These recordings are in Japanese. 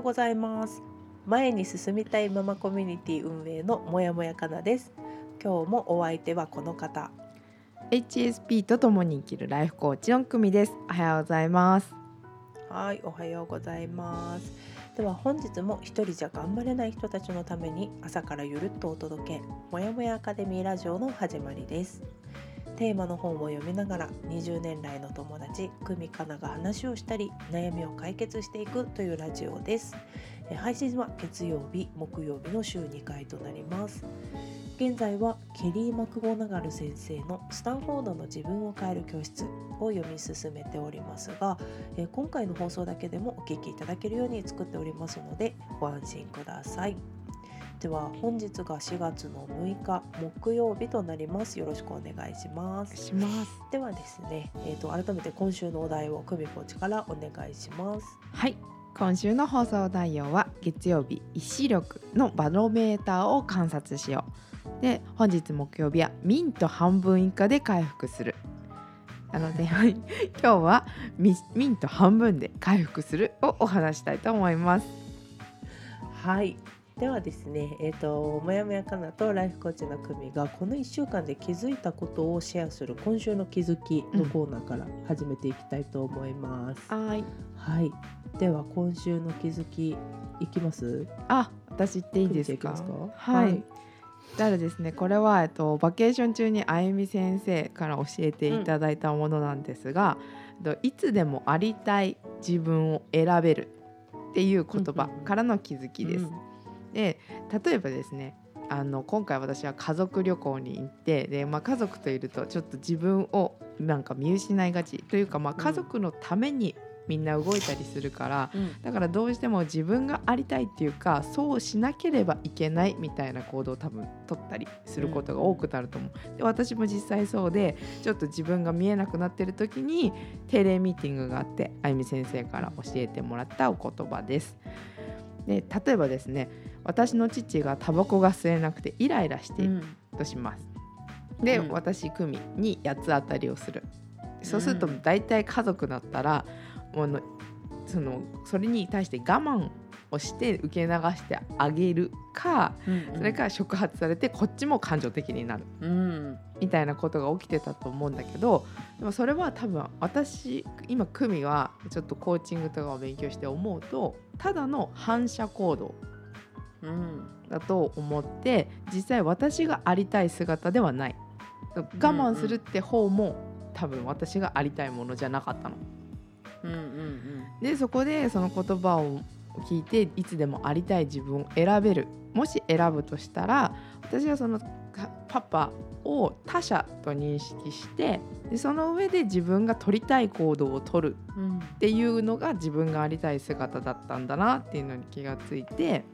うございます。前に進みたいママコミュニティ運営のもやもやかなです。今日もお相手はこの方。HSP と共に生きるライフコーチの久美です。おはようございます。はい、おはようございます。では本日も一人じゃ頑張れない人たちのために朝からゆるっとお届け、もやもやアカデミーラジオの始まりです。テーマの本を読みながら20年来の友達久美かなが話をしたり悩みを解決していくというラジオです。え配信は月曜日、木曜日の週2回となります。現在はケリー・マクゴナガル先生の「スタンフォードの自分を変える教室」を読み進めておりますが、え今回の放送だけでもお聞きいただけるように作っておりますのでご安心くださいでは本日が4月の6日木曜日となります。よろしくお願いします。します。ではですね、えー、と改めて今週のお題を久美コーチからお願いします。はい。今週の放送内容は月曜日意志力のバロメーターを観察しよう。で本日木曜日はミント半分以下で回復する。なのではい 今日はミミント半分で回復するをお話したいと思います。はいではですね、えー、ともやもやかなとライフコーチの久美がこの1週間で気づいたことをシェアする今週の気づきのコーナーから始めていきたいと思います、はい。はい。では今週の気づきいきます？あ私言っていいですか？久美ちゃんい。はい、だからですねこれは、えっと、バケーション中にあゆみ先生から教えていただいたものなんですが、えっといつでもありたい自分を選べるっていう言葉からの気づきです。で例えばですねあの今回私は家族旅行に行ってで、まあ、家族といるとちょっと自分をなんか見失いがちというか、まあ、うん家族のためにみんな動いたりするから、うんだからどうしても自分がありたいっていうかそうしなければいけないみたいな行動を多分取ったりすることが多くなると思う。で私も実際そうでちょっと自分が見えなくなってる時に定例ミーティングがあってあゆみ先生から教えてもらったお言葉です。で例えばですね私の父がタバコが吸えなくてイライラしているとします。で、うん。私久美に八つ当たりをする。そうすると大体家族だったらもうのそのそれに対して我慢をして受け流してあげるかうんそれから触発されてこっちも感情的になる。うん。みたいなことが起きてたと思うんだけどでもそれは多分私今久美はちょっとコーチングとかを勉強して思うとただの反射行動うん。だと思って実際私がありたい姿ではない。我慢するって方も多分私がありたいものじゃなかったの。うんうんでそこでその言葉を聞いていつでもありたい自分を選べる。もし選ぶとしたら私はそのかパパを他者と認識してでその上で自分が取りたい行動を取るうんっていうのが自分がありたい姿だったんだなっていうのに気がついて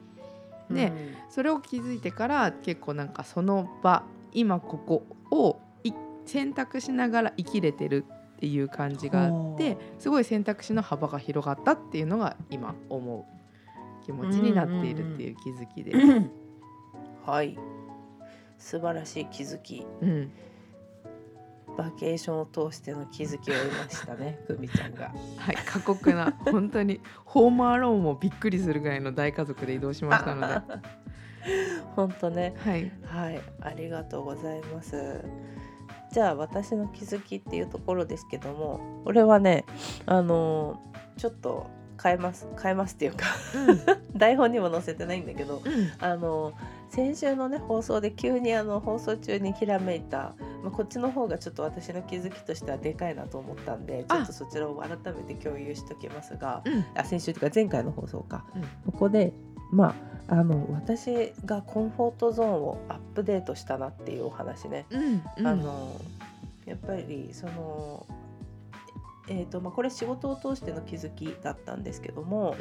でそれを気づいてから結構なんかその場今ここをい選択しながら生きれてるっていう感じがあってほすごい選択肢の幅が広がったっていうのが今思う気持ちになっているっていう気づきで。す。うん。はい。素晴らしい気づき。うん、バケーションを通しての気づきを得ましたね 久美ちゃんが。はい過酷な本当にホームアローンもびっくりするぐらいの大家族で移動しましたので、は 本当ね。い、はい、ありがとうございます。じゃあ私の気づきっていうところですけども、これはね、あのーちょっと変えます変えますっていうか 台本にも載せてないんだけど、うん。あのー先週のね放送で急にあの放送中にひらめいた、まあ、こっちの方がちょっと私の気づきとしてはでかいなと思ったんでちょっとそちらを改めて共有しときますがうん。あ先週というか前回の放送か、うん。ここでまああの私がコンフォートゾーンをアップデートしたなっていうお話ね、うんうん。あのやっぱりそのえーとまあ、これ仕事を通しての気づきだったんですけども、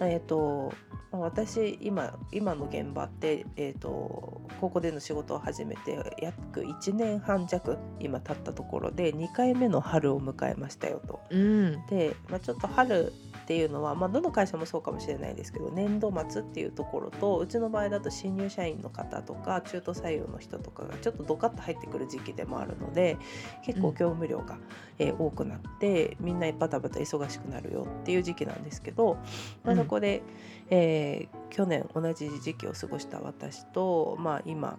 えーとまあ私今今の現場って、えー、とここでの仕事を始めて約1年半弱今経ったところで2回目の春を迎えましたよと。うん。で、まあ、ちょっと春っていうのは、まあ、どの会社もそうかもしれないですけど年度末っていうところとうちの場合だと新入社員の方とか中途採用の人とかがちょっとドカッと入ってくる時期でもあるので結構業務量が、えー多くなってみんなバタバタ忙しくなるよっていう時期なんですけど、まあ、うんそこで、えー去年同じ時期を過ごした私と、まあ、今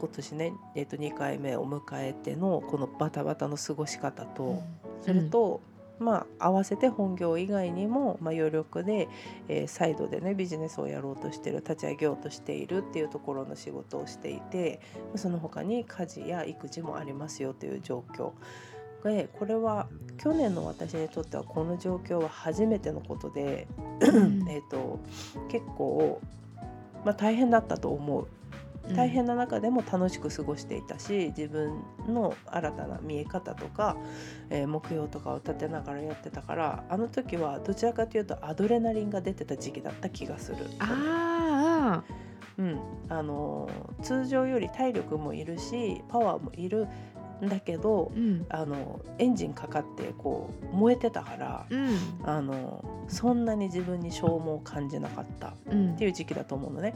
今年ね、えー、と2回目を迎えてのこのバタバタの過ごし方と、それと、まあ合わせて本業以外にも、まあ、余力で、えーサイドでねビジネスをやろうとしてる立ち上げようとしているっていうところの仕事をしていてその他に家事や育児もありますよという状況でこれは去年の私にとってはこの状況は初めてのことで、ん。えー、と結構、まあ、大変だったと思う。大変な中でも楽しく過ごしていたし自分の新たな見え方とか、えー目標とかを立てながらやってたからあの時はどちらかというとアドレナリンが出てた時期だった気がする。ああうん、あのー通常より体力もいるしパワーもいる。んだけどうん。あのエンジンかかってこう燃えてたからうん。あのそんなに自分に消耗を感じなかったうん。っていう時期だと思うのね。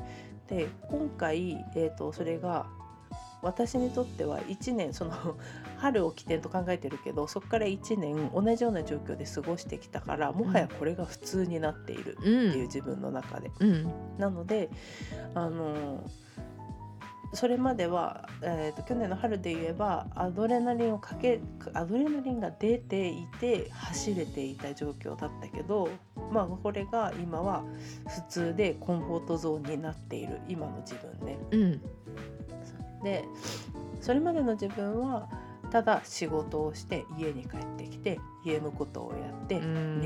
で今回、えー、とそれが私にとっては1年その 春を起点と考えてるけどそこから1年同じような状況で過ごしてきたからもはやこれが普通になっているっていう自分の中で。うん。なのであのそれまでは、えー、と去年の春で言えばアドレナリンをかけアドレナリンが出ていて走れていた状況だったけど、まあ、これが今は普通でコンフォートゾーンになっている今の自分ね。うん。でそれまでの自分はただ仕事をして家に帰ってきて家のことをやってうん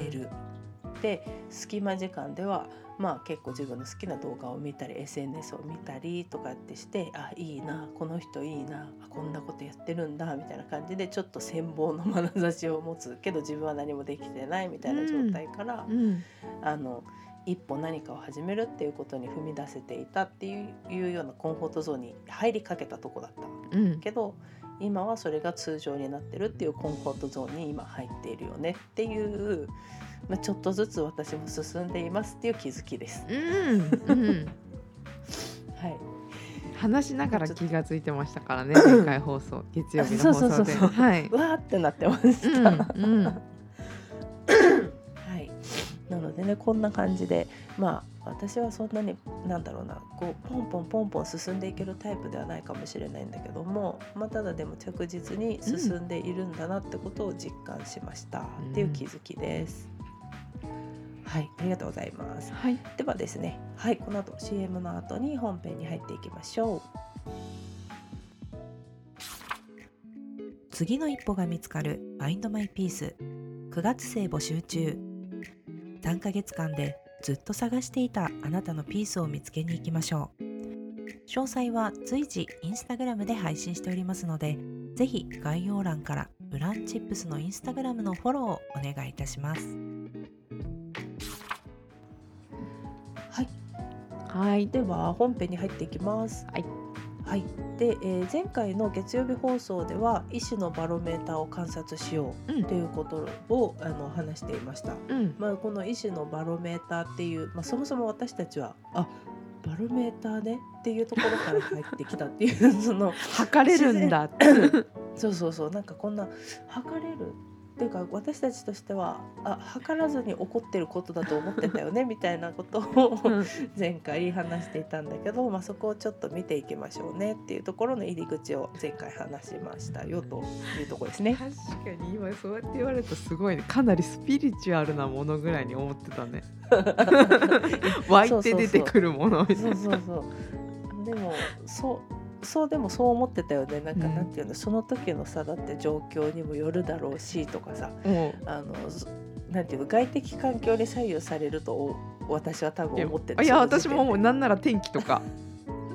で隙間時間ではまあ結構自分の好きな動画を見たり SNS を見たりとかってしてあいいなこの人いいなあこんなことやってるんだみたいな感じでちょっと羨望の眼差しを持つけど自分は何もできてないみたいな状態から、うん。あの一歩何かを始めるっていうことに踏み出せていたっていういうようなコンフォートゾーンに入りかけたとこだったうん。けど今はそれが通常になってるっていうコンフォートゾーンに今入っているよね。っていう、まあ、ちょっとずつ私も進んでいますっていう気づきです。うんうん。はい、話しながら気がついてましたからね前回放送月曜日の放送で。はい。うわーってなってました。うん。うん。はい、なのでねこんな感じでまあ私はそんなになんだろうなこうポンポンポンポン進んでいけるタイプではないかもしれないんだけども、まあ、ただでも着実に進んでいるんだなってことを実感しました、っていう気づきです。はい、ありがとうございます。はい。ではですね、はい、この後 CM の後に本編に入っていきましょう。次の一歩が見つかる Find My Peace 9月生募集中3ヶ月間でずっと探していたあなたのピースを見つけに行きましょう詳細は随時インスタグラムで配信しておりますのでぜひ概要欄からウランチップスのインスタグラムのフォローをお願いいたしますはいはい。では本編に入っていきます。はい。はい。で、えー前回の月曜日放送では医師のバロメーターを観察しよううんということを、あの話していました。うんまあこの医師のバロメーターっていう、まあそもそも私たちはあバロメーターねっていうところから入ってきたっていう その測れるんだ。そうそうそうなんかこんな測れるっていうか私たちとしてはあ測らずに起こってることだと思ってたよね みたいなことをうん。前回話していたんだけど、まあ、そこをちょっと見ていきましょうねっていうところの入り口を前回話しましたよというところですね。確かに今そうやって言われるとすごいねかなりスピリチュアルなものぐらいに思ってたね。湧いて出てくるものみたいな。そうそうそう。でもそうそうでもそう思ってたよね。なんか、うん。なんていうのその時のさだって状況にもよるだろうしとかさ。もあのそなんていうの外的環境に左右されるとお私は多分思っていや私もももう。なんなら天気とか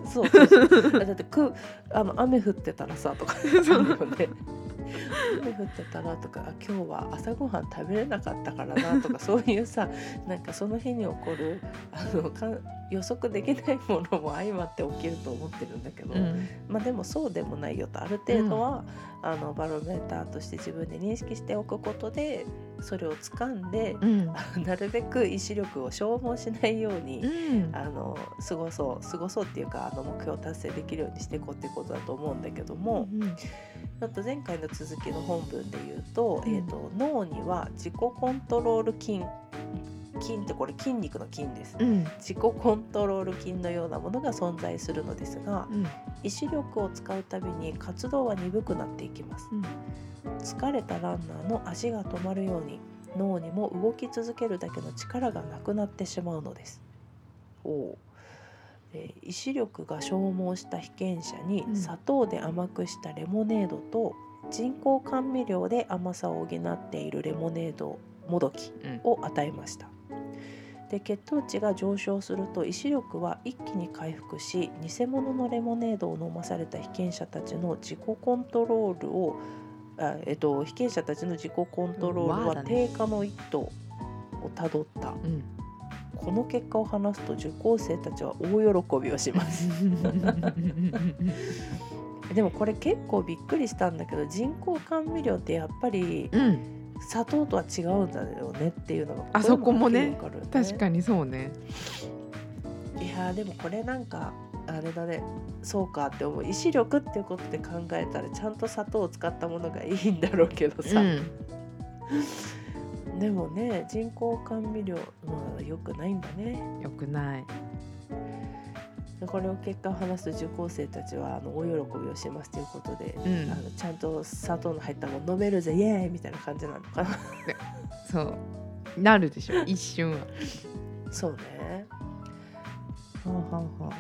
そうそうそう。だってくあの雨降ってたらさとか。ね雨降ってたなとかあ今日は朝ごはん食べれなかったからなとかそういうさなんかその日に起こるあのか予測できないものも相まって起きると思ってるんだけど、うん。まあでもそうでもないよと。ある程度は、あのバロメーターとして自分で認識しておくことでそれを掴んで、うん。なるべく意志力を消耗しないように、うん。あの過ごそう過ごそうっていうかあの目標を達成できるようにしていこうっていうことだと思うんだけども、うんあと前回の続きの本文で言うと,、うん。えー、と脳には自己コントロール筋筋ってこれ筋肉の筋です。うん。自己コントロール筋のようなものが存在するのですがうん。意志力を使うたびに活動は鈍くなっていきます。うん。疲れたランナーの足が止まるように脳にも動き続けるだけの力がなくなってしまうのです。おう。えー意志力が消耗した被験者にうん。砂糖で甘くしたレモネードと人工甘味料で甘さを補っているレモネードもどきうん。を与えましたで血糖値が上昇すると意志力は一気に回復し偽物のレモネードを飲まされた被験者たちの自己コントロールをあ、えっと、被験者たちの自己コントロールは低下の一途をたどった。うん。この結果を話すと受講生たちは大喜びをします。でもこれ結構びっくりしたんだけど人工甘味料ってやっぱりうん砂糖とは違うんだよねっていうのがあそこもね。ね。確かにそうね。いやーでもこれなんかあれだね。そうかって思う。意志力っていうことで考えたらちゃんと砂糖を使ったものがいいんだろうけどさ、うん。でもね人工甘味料まあよくないんだね。よくない。でこれを結果を話すと受講生たちはあの大喜びをしますということで、うん。あのちゃんと砂糖の入ったもの飲めるぜイエーイみたいな感じなのかな。そう。なるでしょ一瞬は。そうね。はあはあは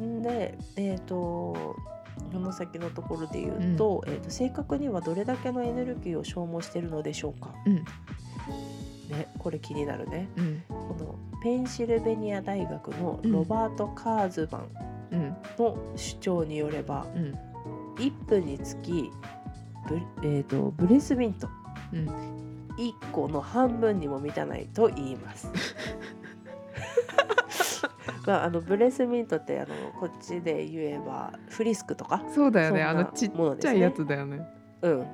あん。でえっ、とこの先のところで言うと,、えー、と正確にはどれだけのエネルギーを消耗しているのでしょうか、うん。ね、これ気になるね。うんペンシルベニア大学のロバート・カーズマンうん。の主張によれば、うん。1分につきブ,、えー、とブレスミント。うん。1個の半分にも満たないと言います。まあ、あのブレスミントってあのこっちで言えばフリスクとか？そうだよね。そんなあのちっちゃいやつだよね。うん。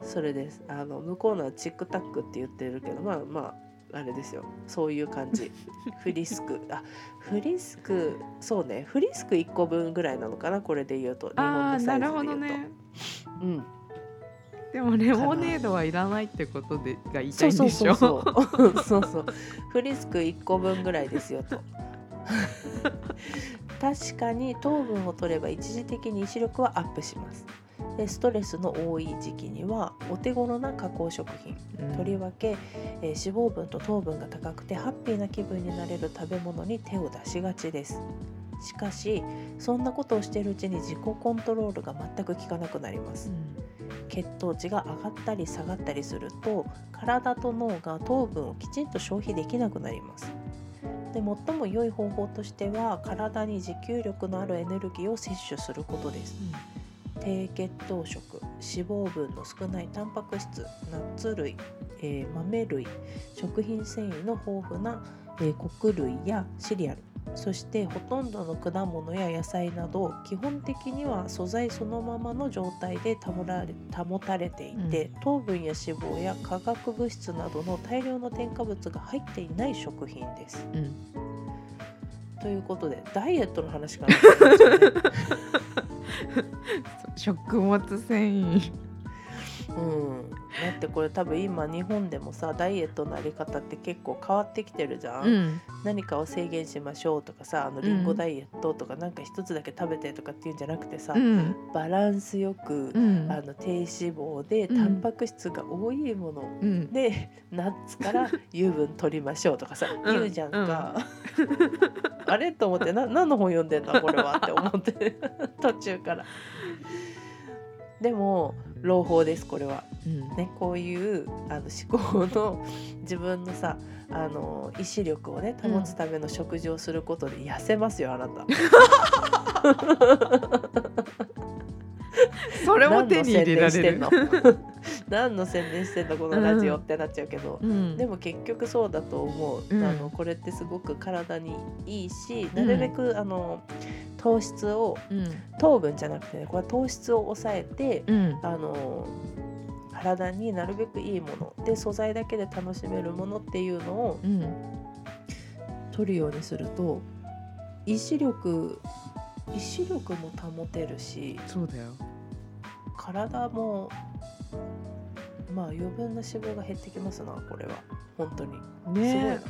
それです。あの向こうのはチックタックって言ってるけどまあまああれですよ。そういう感じ。フリスク。あフリスク。そうね。フリスク1個分ぐらいなのかなこれで言うと。日本のサなイズで言うと。るほどね。うん。でもレモネードはいらないってことでが言いたそいうんでしょ。そうそうそうそう。そうフリスク1個分ぐらいですよと。確かに糖分を取れば一時的に意志力はアップしますでストレスの多い時期にはお手頃な加工食品うん。とりわけ、えー脂肪分と糖分が高くてハッピーな気分になれる食べ物に手を出しがちです。しかしそんなことをしているうちに自己コントロールが全く効かなくなります。血糖値が上がったり下がったりすると体と脳が糖分をきちんと消費できなくなります。で最も良い方法としては体に持久力のあるエネルギーを摂取することです低血糖食脂肪分の少ないタンパク質ナッツ類、えー豆類食品繊維の豊富な、えー穀類やシリアルそしてほとんどの果物や野菜など基本的には素材そのままの状態で保られ保たれていて、糖分や脂肪や化学物質などの大量の添加物が入っていない食品です。うん。うんということでダイエットの話かな 食物繊維。うん、だってこれ多分今日本でもさダイエットのあり方って結構変わってきてるじゃん、うん。何かを制限しましょうとかさあのん。リンゴダイエットとかなんか一つだけ食べてとかっていうんじゃなくてさ、うん。バランスよく、うん。あの低脂肪でうん。タンパク質が多いもの、うん。でナッツから油分取りましょうとかさ、ん。言うじゃんか、あれ？と思ってな何の本読んでんだこれはって思って。途中から。でも朗報ですこれは。うん。ねこういうあの思考の自分のさあの意志力をね保つための食事をすることで痩せますよあなた。それも手に入れられる。何の宣伝してんの？何の宣伝してんだこのラジオってなっちゃうけど、うん。でも結局そうだと思う、うん。あのこれってすごく体にいいしなるべく、あの糖質をうん。糖分じゃなくてねこれは糖質を抑えてうん。あの体になるべくいいもので素材だけで楽しめるものっていうのをうん。取るようにすると意志力意志力も保てるしそうだよ。体もまあ余分な脂肪が減ってきますなこれは。本当に。すごいねな。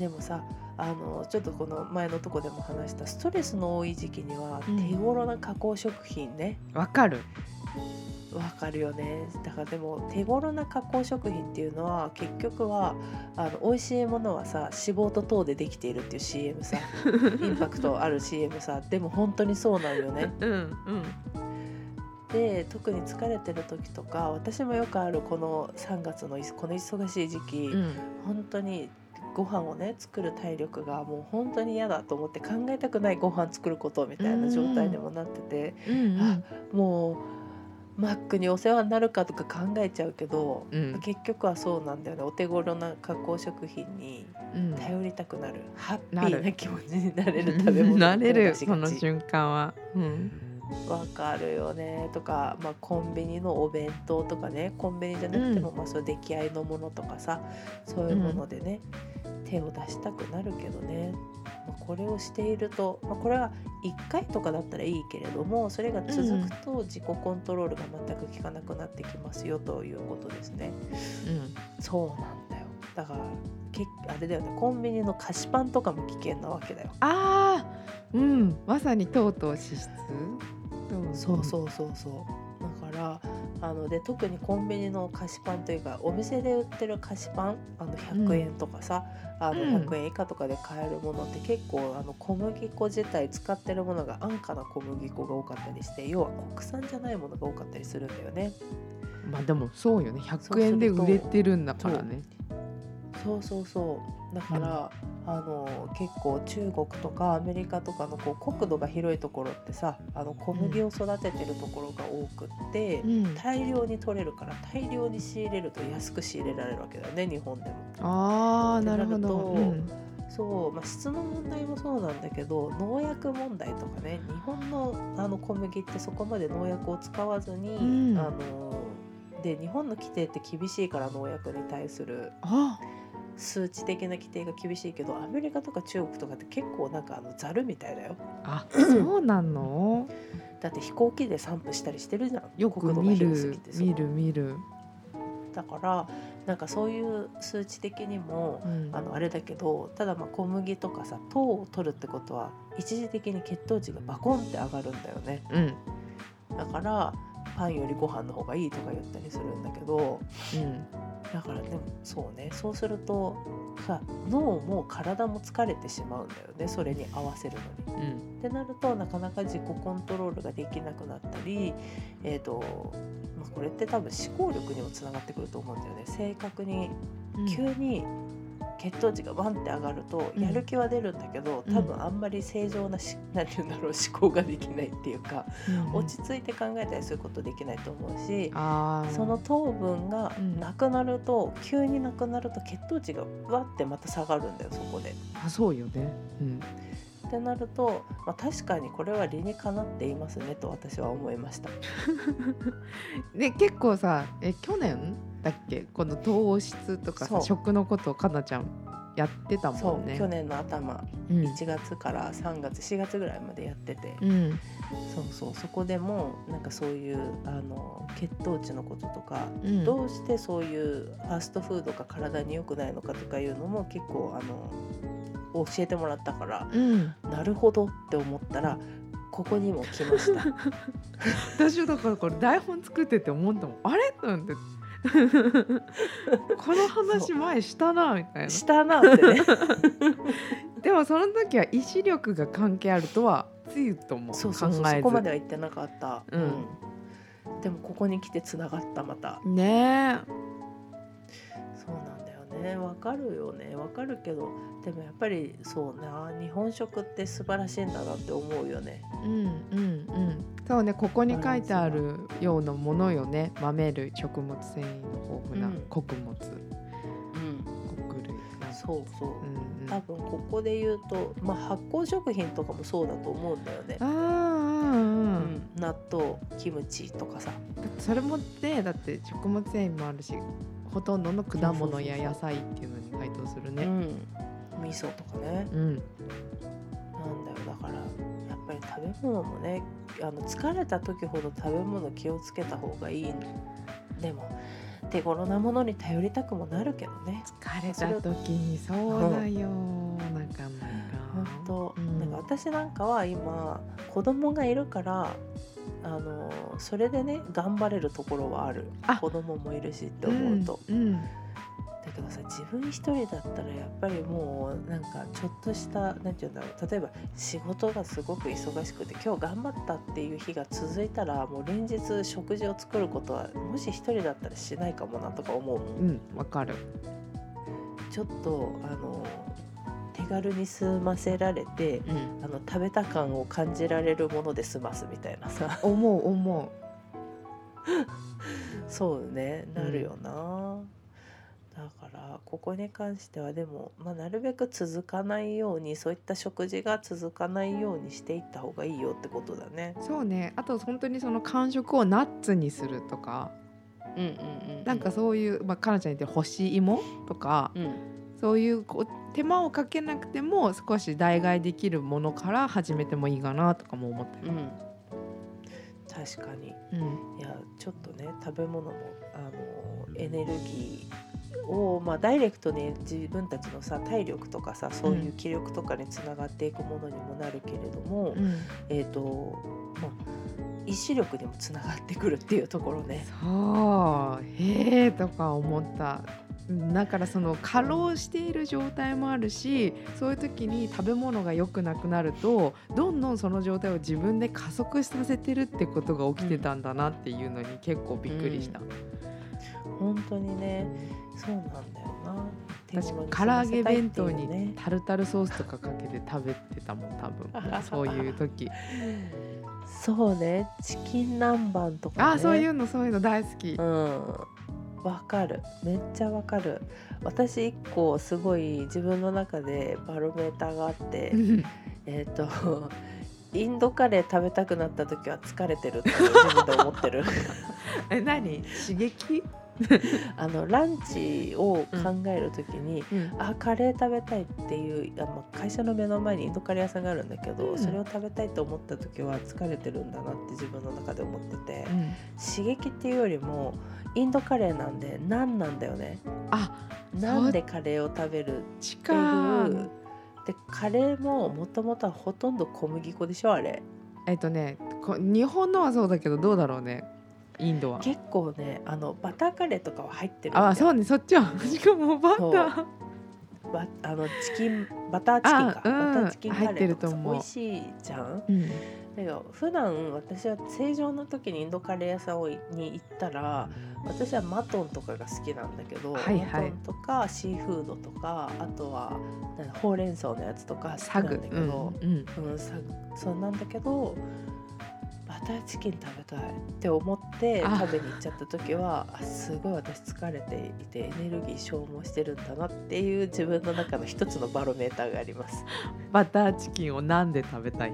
でもさあのちょっとこの前のとこでも話したストレスの多い時期にはうん。手頃な加工食品ね。わかる。わ、かるよね。だからでも手頃な加工食品っていうのは結局はあの美味しいものはさ脂肪と糖でできているっていう CM さ。インパクトある CM さ。でも本当にそうなんよね。うんうん。で特に疲れてる時とか私もよくあるこの3月のいこの忙しい時期、うん。本当にご飯をね作る体力がもう本当に嫌だと思って考えたくないご飯作ることみたいな状態にもなってて、うんあもうマックにお世話になるかとか考えちゃうけど、うん。結局はそうなんだよね。お手頃な加工食品にうん。頼りたくなる、ハッピーな気持ちになれる食べ物 なれるその瞬間は。うんわかるよね。とか、まあ、コンビニのお弁当とかね。コンビニじゃなくても、まあ、そう出来合いのものとかさそういうものでね、手を出したくなるけどね、まあ、これをしていると、まあ、これは1回とかだったらいいけれどもそれが続くと自己コントロールが全く効かなくなってきますよということですね。そうなんだよ。だからけあれだよね。コンビニの菓子パンとかも危険なわけだよ。ああうん。まさにとうとう脂質そうそうそうそう。だからあので特にコンビニの菓子パンというかお店で売ってる菓子パンあの100円とかさ、あのうん。100円以下とかで買えるものって結構あの小麦粉自体使ってるものが安価な小麦粉が多かったりして要は国産じゃないものが多かったりするんだよね。まあでもそうよね。100円で売れてるんだからね。そうそうそうだから、あの結構中国とかアメリカとかのこう国土が広いところってさあの小麦を育ててるところが多くって。うん。大量に取れるから大量に仕入れると安く仕入れられるわけだよね日本でも。ああなるほど。うん。そう、まあ、質の問題もそうなんだけど農薬問題とかね日本のあの小麦ってそこまで農薬を使わずに、うん。あので日本の規定って厳しいから農薬に対するあ数値的な規定が厳しいけどアメリカとか中国とかって結構なんかあのザルみたいだよ。あ そうなの？だって飛行機で散布したりしてるじゃん。よく見る見る見る。だからなんかそういう数値的にもうん。あのあれだけどただまあ小麦とかさ糖を取るってことは一時的に血糖値がバコンって上がるんだよね。うん。だからパンよりご飯の方がいいとか言ったりするんだけどうんだからでもそうねそうするとさ脳も体も疲れてしまうんだよねそれに合わせるのに。うんってなるとなかなか自己コントロールができなくなったり、えーとまあ、これって多分思考力にもつながってくると思うんだよね。正確に急に血糖値がバンって上がるとうん。やる気は出るんだけど、うん。多分あんまり正常な し何て言うんだろう思考ができないっていうか、うん。落ち着いて考えたりすることできないと思うし。その糖分がなくなると、急になくなると血糖値がわってまた下がるんだよそこで。あそうよね。うん。ってなると、まあ、確かにこれは理にかなっていますねと私は思いました。で 結構さえ去年？だっけ？この糖質とか食のことをかなちゃんやってたもんね。去年の頭。うん。1月から3月4月ぐらいまでやってて、うん。そうそう。そこでもなんかそういうあの血糖値のこととか、うん。どうしてそういうファストフードが体に良くないのかとかいうのも結構あの教えてもらったからうん。なるほどって思ったらここにも来ました。私はだからこれ台本作ってて思ったもん。あれ？なんて この話前したなみたいなしたなってね。でもその時は意志力が関係あるとはつゆとも考そうそうそうえそこまずでは言ってなかった。うんうんでもここに来てつながったまた。ねそうなんだよねわかるよね。わかるけどでもやっぱりそうな日本食って素晴らしいんだなって思うよね。うんうんうん。そうねここに書いてあるようなものよね。豆類食物繊維の豊富なうん。穀物、うん穀類なん。かそうそう。うんうん。多分ここで言うと、まあ、発酵食品とかもそうだと思うんだよね。あー、うんうんうん。納豆キムチとかさ。それもねだって食物繊維もあるしほとんどの果物や野菜っていうのに該当するね。うん。味噌とかね。うん、なんだよ。だからやっぱり食べ物もねあの疲れた時ほど食べ物気をつけた方がいいでも手頃なものに頼りたくもなるけどね。疲れた時にそうだよ、なかな本か。当、うん。なんか私なんかは今子供がいるからあのそれでね頑張れるところはある。あ。子供もいるしって思うと、うんうん。だけどさ自分一人だったらやっぱりもうなんかちょっとした何て言うんだろう。例えば仕事がすごく忙しくて今日頑張ったっていう日が続いたらもう連日食事を作ることはもし一人だったらしないかもなとか思う。もんうん、わかる。ちょっとあの手軽に済ませられてうん、あの食べた感を感じられるもので済ますみたいなさ。思う思 そうねなるよな、だからここに関してはでも、まあ、なるべく続かないようにそういった食事が続かないようにしていった方がいいよってことだね。う。そうね。あと本当にその感触をナッツにするとか、うんうんうん、なんかそういうまあかなちゃん言ってる干し芋とか、うんそういうこう手間をかけなくても少し代替できるものから始めてもいいかなとかも思ったよ。うん、確かに。うん。いやちょっとね食べ物もあのエネルギーを、まあ、ダイレクトに自分たちのさ体力とかさそういう気力とかにつながっていくものにもなるけれども、うん。えっ、とまあ意志力にもつながってくるっていうところね。そう。へえとか思っただからその過労している状態もあるしそういう時に食べ物が良くなくなるとどんどんその状態を自分で加速させてるってことが起きてたんだなっていうのに結構びっくりした。本当にね、そうなんだよな。私唐揚げ弁当にね。タルタルソースとかかけて食べてたもん多分 そういう時そうね、チキン南蛮とか、ね。あそういうのそういうの大好きう。ん。わかる。めっちゃわかる。私一個すごい自分の中でバロメーターがあって、えっと。インドカレー食べたくなった時は疲れてるって自分で思ってる え何？刺激、あのランチを考える時に、あカレー食べたいっていうあ、まあ、会社の目の前にインドカレー屋さんがあるんだけど、うん。それを食べたいと思った時は疲れてるんだなって自分の中で思ってて、刺激っていうよりもインドカレーなんでナンなんだよね。あナンでカレーを食べるって近いう。でカレーももともとはほとんど小麦粉でしょあれ。えっとねこ日本のはそうだけどどうだろうねインドは。結構ねあのバターカレーとかは入ってるあそうねそっちは。しかもバター。バあのチキンバターチキンか、あうん。バターチキンカレーとか。入ってるとさ思う。美味しいじゃん。うん。だけど普段私は正常の時にインドカレー屋さんをに行ったら私はマトンとかが好きなんだけど、はいはい。マトンとかシーフードとかあとはほうれん草のやつとか好きなんだサグ。けど、うん。うんサグ。そうなんだけどバターチキン食べたいって思ってあ。食べに行っちゃった時はあすごい私疲れていてエネルギー消耗してるんだなっていう自分の中の一つのバロメーターがあります。バターチキンをなんで食べたい？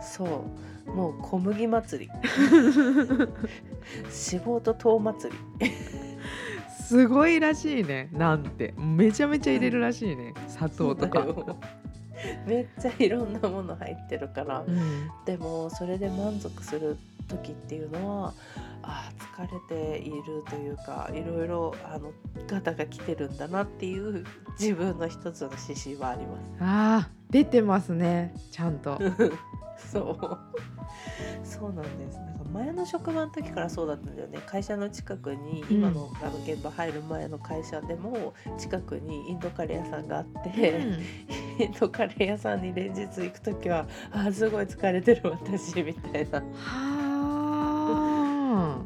そう。もう小麦祭り。脂肪と糖祭り。すごいらしいね。なんて。めちゃめちゃ入れるらしいね。砂糖とか めっちゃいろんなもの入ってるから、うん。でもそれで満足する時っていうのはあー疲れているというかいろいろあのガタが来てるんだなっていう自分の一つの指針はありまあー出てますねちゃんと。す。そう。そうなんです。なんか前の職場の時からそうだったんだよね。会社の近くにうん。今の,、あの現場入る前の会社でも近くにインドカレー屋さんがあって、インドカレー屋さんに連日行く時はあーすごい疲れてる私みたいな。はあ。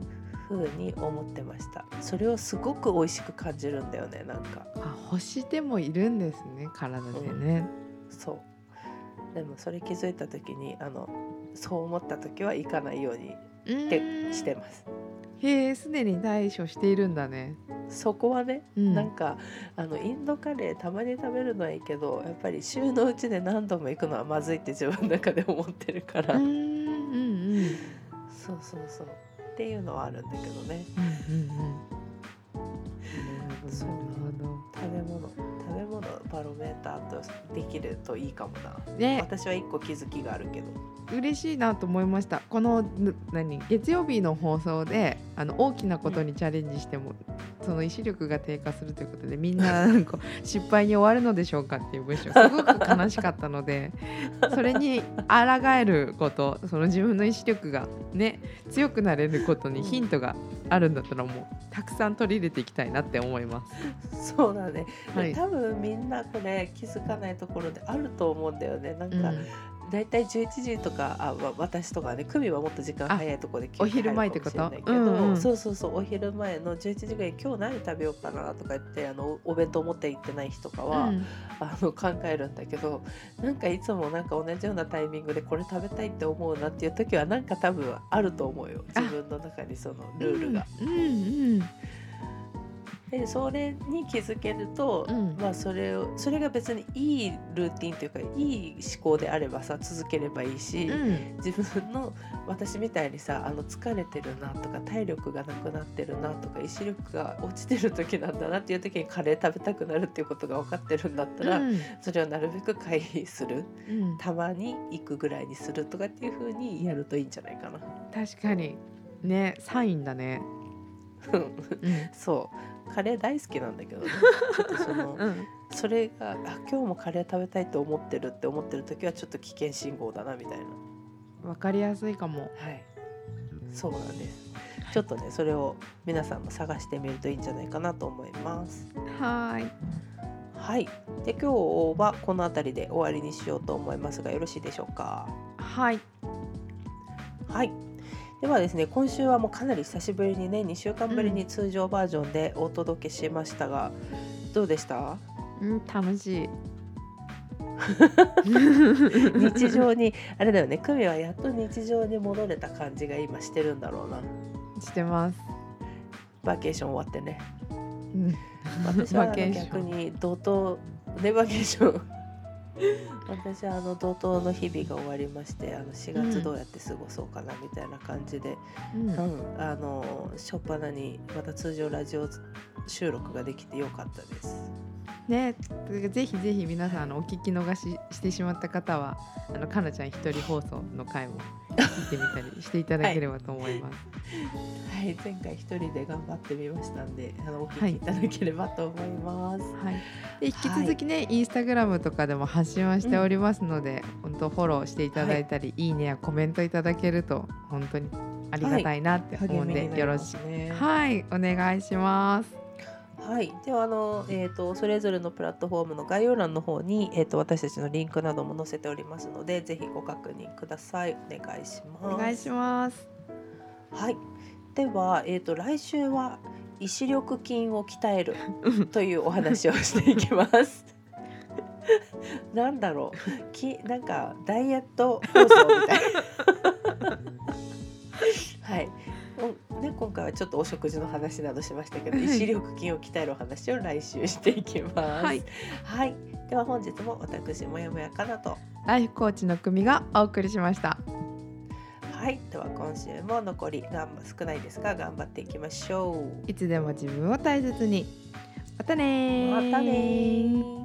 風風に思ってました。それをすごく美味しく感じるんだよねなんか。あ欲してもいるんですね体でね、そうでもそれ気づいた時にあのそう思った時は行かないようにうん、ってしてます。へえすでに対処しているんだね、そこはね、うん、なんかあのインドカレーたまに食べるのはいいけどやっぱり週のうちで何度も行くのはまずいって自分の中で思ってるから、うんうんうん。そうそうそう。っていうのはあるんだけどね。うんうんうん。そう。なる食べ物。食べ物バロメーターとできるといいかもな。ね。私は一個気づきがあるけど。嬉しいなと思いました。このぬ何？月曜日の放送であの大きなことにチャレンジしても、その意志力が低下するということでみんな こう失敗に終わるのでしょうかっていう文章。すごく悲しかったのでそれに抗えることその自分の意志力がね強くなれることにヒントがあるんだったらもうたくさん取り入れていきたいなって思います。そうだね、はい。多分みんなこれ気づかないところであると思うんだよね。なんか、うん。だいたい11時とかあわ私とかね久美はもっと時間早いところでお昼前ってこうんうんそうそうそうお昼前の11時ぐらいに今日何食べようかなとか言ってあのお弁当持って行ってない日とかは、うん。あの考えるんだけどなんかいつもなんか同じようなタイミングでこれ食べたいって思うなっていう時はなんか多分あると思うよ。自分の中にそのルールが。うんうんでそれに気づけると、うん。まあそれをそれが別にいいルーティンというかいい思考であればさ続ければいいし、うん。自分の私みたいにさあの疲れてるなとか体力がなくなってるなとか意志力が落ちてる時なんだなっていう時にカレー食べたくなるっていうことが分かってるんだったら、うん。それをなるべく回避する。うん。たまに行くぐらいにするとかっていう風にやるといいんじゃないかな。確かに。ねサインだね。うん。そうカレー大好きなんだけどね。ちょっとその うん。それがあ今日もカレー食べたいと思ってるって思ってる時はちょっと危険信号だなみたいな。わかりやすいかも。はい。そうなんです。ちょっとねそれを皆さんも探してみるといいんじゃないかなと思います。はーい。はい。で今日はこの辺りで終わりにしようと思いますがよろしいでしょうか？はい。はいではですね今週はもうかなり久しぶりにね2週間ぶりに通常バージョンでお届けしましたが、どうでした？うん楽しい。日常にあれだよね久美はやっと日常に戻れた感じが今してるんだろうな。してます。バケーション終わってね。うん。私は逆に怒涛ねバケーション私はあの怒涛の日々が終わりましてあの4月どうやって過ごそうかなみたいな感じで、うんうんあの初っ端にまた通常ラジオ収録ができてよかったです。ね、ぜひぜひ皆さんあのお聞き逃ししてしまった方はあのかなちゃん一人放送の回も聞いてみたりしていただければと思います。はい、前回一人で頑張ってみましたんで、あのお聞きいただければと思います。はい。で引き続きね、インスタグラムとかでも発信はしておりますので、本当フォローしていただいたり、い、いねやコメントいただけると本当にありがたいなって思うんで、よろしすね。はいお願いします。はい、ではあの、えー、とそれぞれのプラットフォームの概要欄の方に、えー、と私たちのリンクなども載せておりますのでぜひご確認くださいお願いします。お願いします。はい、では、えー、と来週は意志力筋を鍛える というお話をしていきます。なんだろうきなんかダイエット放送みたいな。はい。おね、今回はちょっとお食事の話などしましたけど、はい意志力筋を鍛えるお話を来週していきます。はい、はい、では本日も私もやもやかなと。ライフコーチの組がお送りしました。はい、では今週も残りがん少ないですが頑張っていきましょう。いつでも自分を大切に。またねーまたねー